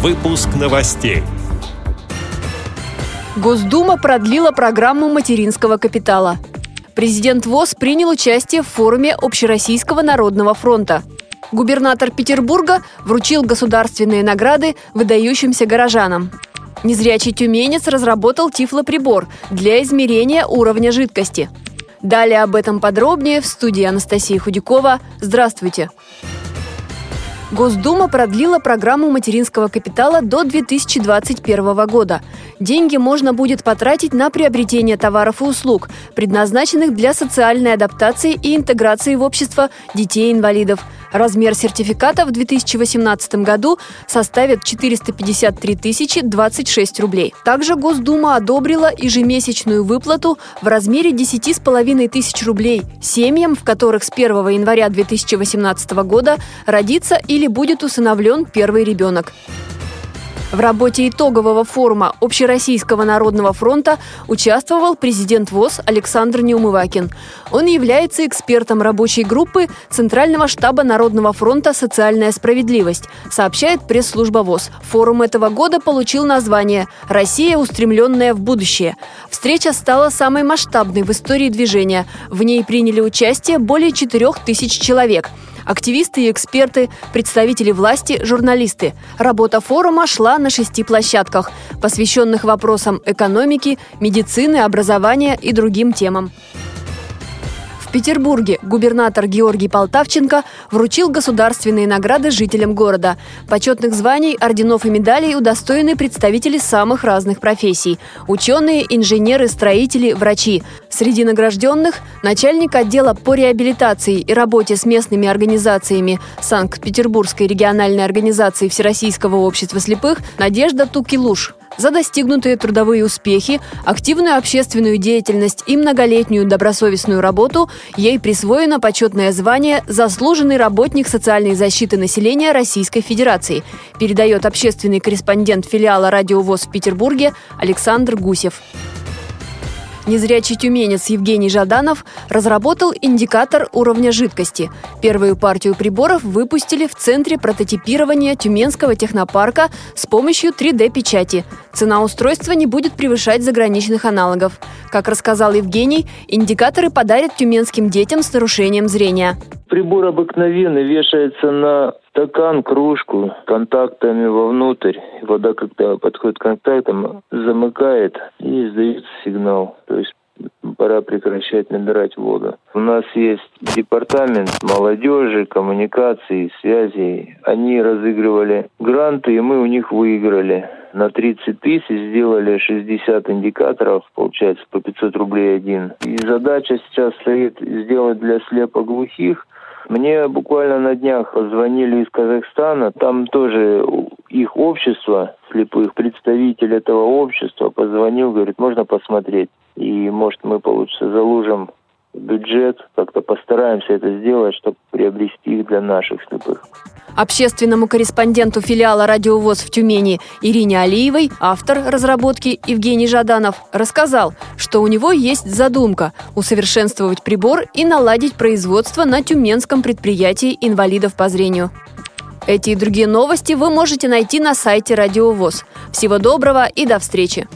Выпуск новостей. Госдума продлила программу материнского капитала. Президент ВОЗ принял участие в форуме Общероссийского народного фронта. Губернатор Петербурга вручил государственные награды выдающимся горожанам. Незрячий тюменец разработал тифлоприбор для измерения уровня жидкости. Далее об этом подробнее в студии Анастасии Худякова. Здравствуйте! Госдума продлила программу материнского капитала до 2021 года. Деньги можно будет потратить на приобретение товаров и услуг, предназначенных для социальной адаптации и интеграции в общество детей-инвалидов – Размер сертификата в 2018 году составит 453 тысячи 26 рублей. Также Госдума одобрила ежемесячную выплату в размере 10,5 тысяч рублей семьям, в которых с 1 января 2018 года родится или будет усыновлен первый ребенок. В работе итогового форума Общероссийского народного фронта участвовал президент ВОЗ Александр Неумывакин. Он является экспертом рабочей группы Центрального штаба Народного фронта «Социальная справедливость», сообщает пресс-служба ВОЗ. Форум этого года получил название «Россия, устремленная в будущее». Встреча стала самой масштабной в истории движения. В ней приняли участие более 4 тысяч человек – активисты и эксперты, представители власти, журналисты. Работа форума шла на шести площадках, посвященных вопросам экономики, медицины, образования и другим темам. В Петербурге губернатор Георгий Полтавченко вручил государственные награды жителям города. Почетных званий, орденов и медалей удостоены представители самых разных профессий – ученые, инженеры, строители, врачи. Среди награжденных – начальник отдела по реабилитации и работе с местными организациями Санкт-Петербургской региональной организации Всероссийского общества слепых Надежда Тукилуш за достигнутые трудовые успехи, активную общественную деятельность и многолетнюю добросовестную работу ей присвоено почетное звание «Заслуженный работник социальной защиты населения Российской Федерации», передает общественный корреспондент филиала «Радио ВОЗ» в Петербурге Александр Гусев. Незрячий тюменец Евгений Жаданов разработал индикатор уровня жидкости. Первую партию приборов выпустили в Центре прототипирования Тюменского технопарка с помощью 3D-печати. Цена устройства не будет превышать заграничных аналогов. Как рассказал Евгений, индикаторы подарят тюменским детям с нарушением зрения. Прибор обыкновенный вешается на стакан, кружку контактами вовнутрь. Вода, когда подходит к контактам, замыкает и издается сигнал. То есть пора прекращать набирать воду. У нас есть департамент молодежи, коммуникаций, связей. Они разыгрывали гранты, и мы у них выиграли. На 30 тысяч сделали 60 индикаторов, получается по 500 рублей один. И задача сейчас стоит сделать для слепоглухих – мне буквально на днях звонили из Казахстана, там тоже их общество слепых, представитель этого общества позвонил, говорит, можно посмотреть. И может мы, получится, заложим бюджет, как-то постараемся это сделать, чтобы приобрести их для наших слепых. Общественному корреспонденту филиала «Радиовоз» в Тюмени Ирине Алиевой автор разработки Евгений Жаданов рассказал, что у него есть задумка усовершенствовать прибор и наладить производство на тюменском предприятии инвалидов по зрению. Эти и другие новости вы можете найти на сайте «Радиовоз». Всего доброго и до встречи!